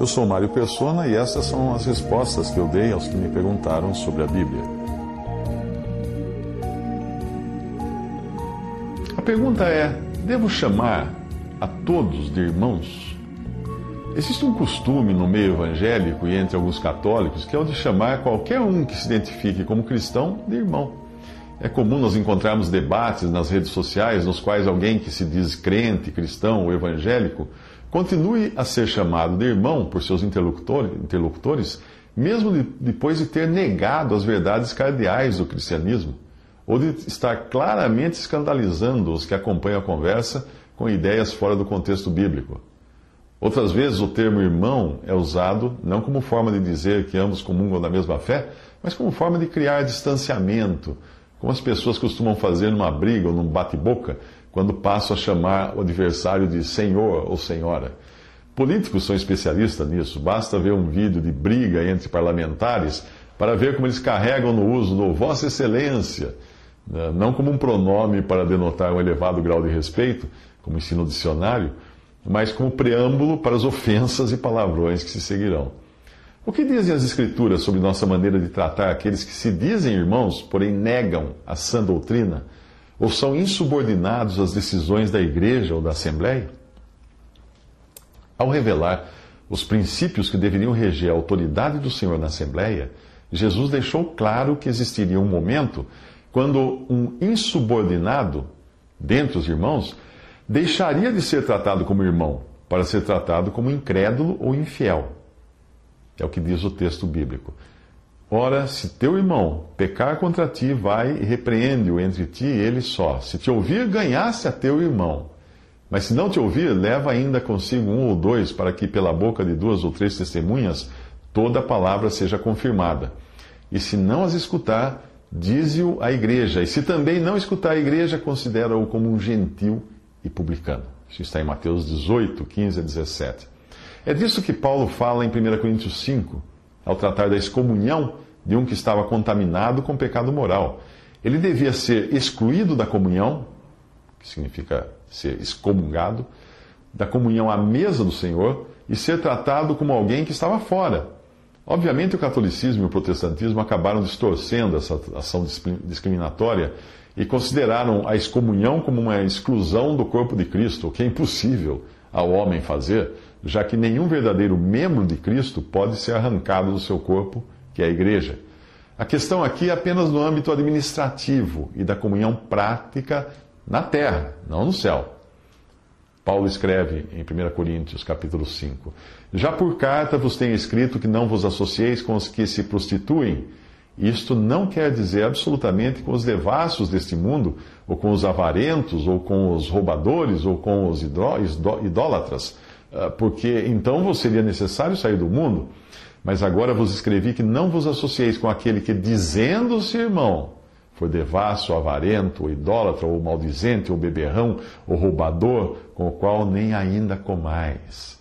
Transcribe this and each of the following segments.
Eu sou Mário Persona e essas são as respostas que eu dei aos que me perguntaram sobre a Bíblia. A pergunta é: devo chamar a todos de irmãos? Existe um costume no meio evangélico e entre alguns católicos que é o de chamar qualquer um que se identifique como cristão de irmão. É comum nós encontrarmos debates nas redes sociais nos quais alguém que se diz crente, cristão ou evangélico continue a ser chamado de irmão por seus interlocutores, mesmo de, depois de ter negado as verdades cardeais do cristianismo, ou de estar claramente escandalizando os que acompanham a conversa com ideias fora do contexto bíblico. Outras vezes o termo irmão é usado não como forma de dizer que ambos comungam da mesma fé, mas como forma de criar distanciamento, como as pessoas costumam fazer numa briga ou num bate-boca, quando passam a chamar o adversário de senhor ou senhora. Políticos são especialistas nisso, basta ver um vídeo de briga entre parlamentares para ver como eles carregam no uso do Vossa Excelência, né, não como um pronome para denotar um elevado grau de respeito, como ensina o dicionário, mas como preâmbulo para as ofensas e palavrões que se seguirão. O que dizem as Escrituras sobre nossa maneira de tratar aqueles que se dizem irmãos, porém negam a sã doutrina, ou são insubordinados às decisões da igreja ou da assembleia? Ao revelar os princípios que deveriam reger a autoridade do Senhor na assembleia, Jesus deixou claro que existiria um momento quando um insubordinado, dentre os irmãos, deixaria de ser tratado como irmão para ser tratado como incrédulo ou infiel. É o que diz o texto bíblico. Ora, se teu irmão pecar contra ti, vai e repreende-o entre ti e ele só. Se te ouvir, ganhasse a teu irmão. Mas se não te ouvir, leva ainda consigo um ou dois, para que pela boca de duas ou três testemunhas toda a palavra seja confirmada. E se não as escutar, dize-o à igreja. E se também não escutar a igreja, considera-o como um gentil e publicano. Isso está em Mateus 18, 15 a 17. É disso que Paulo fala em 1 Coríntios 5, ao tratar da excomunhão de um que estava contaminado com pecado moral. Ele devia ser excluído da comunhão, que significa ser excomungado, da comunhão à mesa do Senhor e ser tratado como alguém que estava fora. Obviamente, o catolicismo e o protestantismo acabaram distorcendo essa ação discriminatória e consideraram a excomunhão como uma exclusão do corpo de Cristo, o que é impossível ao homem fazer, já que nenhum verdadeiro membro de Cristo pode ser arrancado do seu corpo, que é a igreja. A questão aqui é apenas no âmbito administrativo e da comunhão prática na terra, não no céu. Paulo escreve em 1 Coríntios, capítulo 5: Já por carta vos tenho escrito que não vos associeis com os que se prostituem. Isto não quer dizer absolutamente com os devassos deste mundo, ou com os avarentos, ou com os roubadores, ou com os idólatras, porque então vos seria necessário sair do mundo. Mas agora vos escrevi que não vos associeis com aquele que, dizendo-se irmão, for devasso, avarento, ou idólatra, ou maldizente, ou beberrão, ou roubador, com o qual nem ainda comais.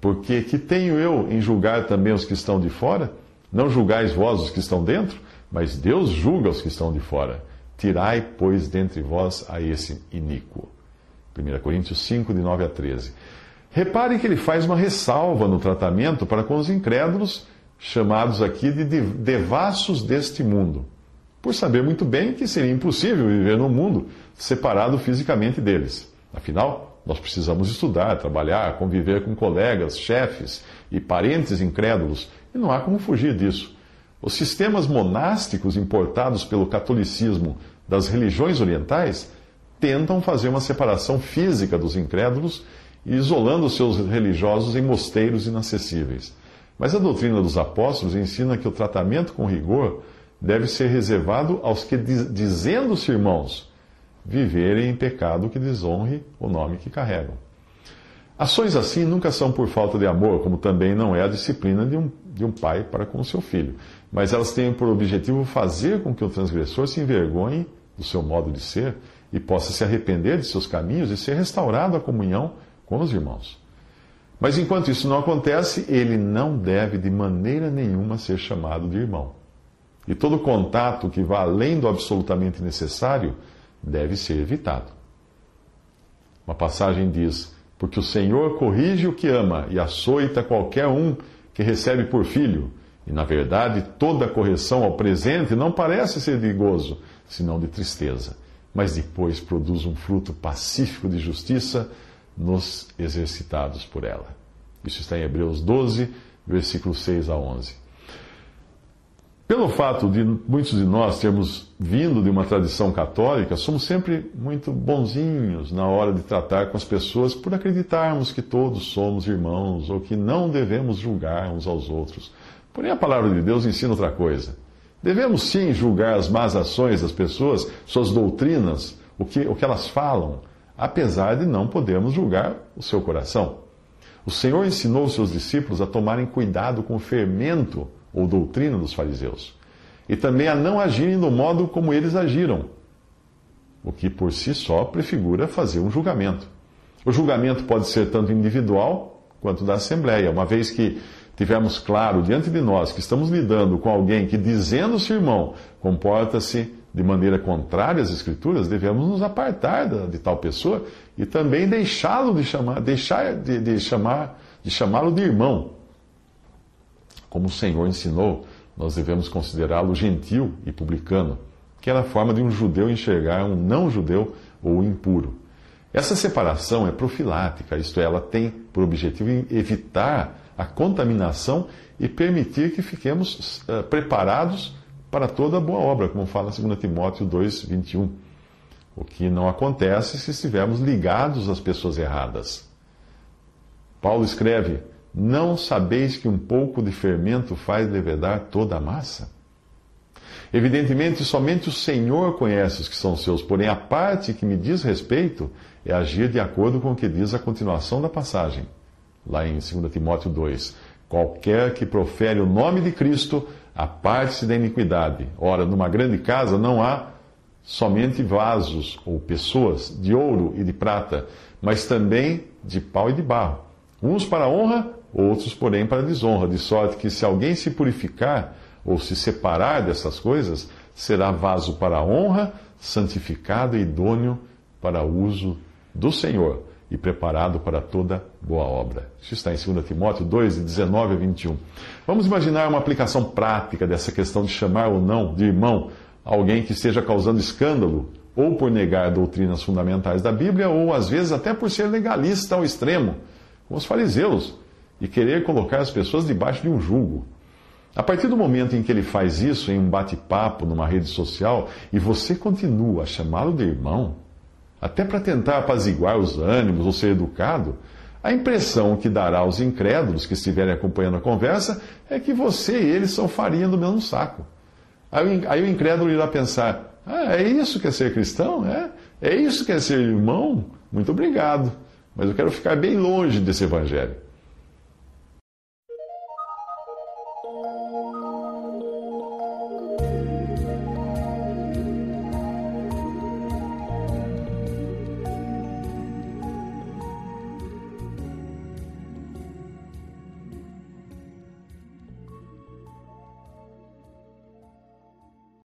Porque que tenho eu em julgar também os que estão de fora? Não julgais vós os que estão dentro, mas Deus julga os que estão de fora. Tirai, pois, dentre vós a esse iníquo. 1 Coríntios 5, de 9 a 13. Repare que ele faz uma ressalva no tratamento para com os incrédulos, chamados aqui de devassos deste mundo, por saber muito bem que seria impossível viver no mundo separado fisicamente deles. Afinal, nós precisamos estudar, trabalhar, conviver com colegas, chefes e parentes incrédulos, e não há como fugir disso. Os sistemas monásticos importados pelo catolicismo das religiões orientais tentam fazer uma separação física dos incrédulos e isolando seus religiosos em mosteiros inacessíveis. Mas a doutrina dos apóstolos ensina que o tratamento com rigor deve ser reservado aos que, dizendo-se irmãos, viverem em pecado que desonre o nome que carregam. Ações assim nunca são por falta de amor, como também não é a disciplina de um, de um pai para com o seu filho, mas elas têm por objetivo fazer com que o transgressor se envergonhe do seu modo de ser e possa se arrepender de seus caminhos e ser restaurado à comunhão com os irmãos. Mas enquanto isso não acontece, ele não deve de maneira nenhuma ser chamado de irmão. E todo contato que vá além do absolutamente necessário deve ser evitado. Uma passagem diz: Porque o Senhor corrige o que ama e açoita qualquer um que recebe por filho. E, na verdade, toda correção ao presente não parece ser de gozo, senão de tristeza, mas depois produz um fruto pacífico de justiça nos exercitados por ela. Isso está em Hebreus 12, versículos 6 a 11. Pelo fato de muitos de nós termos vindo de uma tradição católica, somos sempre muito bonzinhos na hora de tratar com as pessoas por acreditarmos que todos somos irmãos ou que não devemos julgar uns aos outros. Porém, a palavra de Deus ensina outra coisa. Devemos sim julgar as más ações das pessoas, suas doutrinas, o que, o que elas falam, apesar de não podermos julgar o seu coração. O Senhor ensinou os seus discípulos a tomarem cuidado com o fermento ou doutrina dos fariseus, e também a não agirem do modo como eles agiram, o que por si só prefigura fazer um julgamento. O julgamento pode ser tanto individual quanto da Assembleia, uma vez que tivermos claro diante de nós que estamos lidando com alguém que, dizendo-se irmão, comporta-se de maneira contrária às Escrituras, devemos nos apartar de, tal pessoa e também deixá-lo de chamar, deixar de, de chamar, de chamá-lo de irmão. Como o Senhor ensinou, nós devemos considerá-lo gentil e publicano, que era a forma de um judeu enxergar um não-judeu ou impuro. Essa separação é profilática, isto é, ela tem por objetivo evitar a contaminação e permitir que fiquemos uh, preparados para toda boa obra, como fala 2 Timóteo 2, 21. O que não acontece se estivermos ligados às pessoas erradas. Paulo escreve: Não sabeis que um pouco de fermento faz levedar toda a massa? Evidentemente, somente o Senhor conhece os que são seus, porém a parte que me diz respeito é agir de acordo com o que diz a continuação da passagem lá em 2 Timóteo 2. Qualquer que profere o nome de Cristo, aparte-se da iniquidade. Ora, numa grande casa não há somente vasos ou pessoas de ouro e de prata, mas também de pau e de barro. Uns para honra, outros, porém, para desonra. De sorte que, se alguém se purificar ou se separar dessas coisas, será vaso para honra, santificado e idôneo para uso do Senhor e preparado para toda boa obra. Isso está em 2 Timóteo 2, de 19 a 21. Vamos imaginar uma aplicação prática dessa questão de chamar ou não de irmão alguém que esteja causando escândalo, ou por negar doutrinas fundamentais da Bíblia, ou às vezes até por ser legalista ao extremo, como os fariseus, e querer colocar as pessoas debaixo de um julgo. A partir do momento em que ele faz isso em um bate-papo numa rede social e você continua a chamá-lo de irmão, até para tentar apaziguar os ânimos ou ser educado, a impressão que dará aos incrédulos que estiverem acompanhando a conversa é que você e eles são farinha do mesmo saco. Aí, o incrédulo irá pensar: ah, é isso que é ser cristão? É? É isso que é ser irmão? Muito obrigado, mas eu quero ficar bem longe desse evangelho.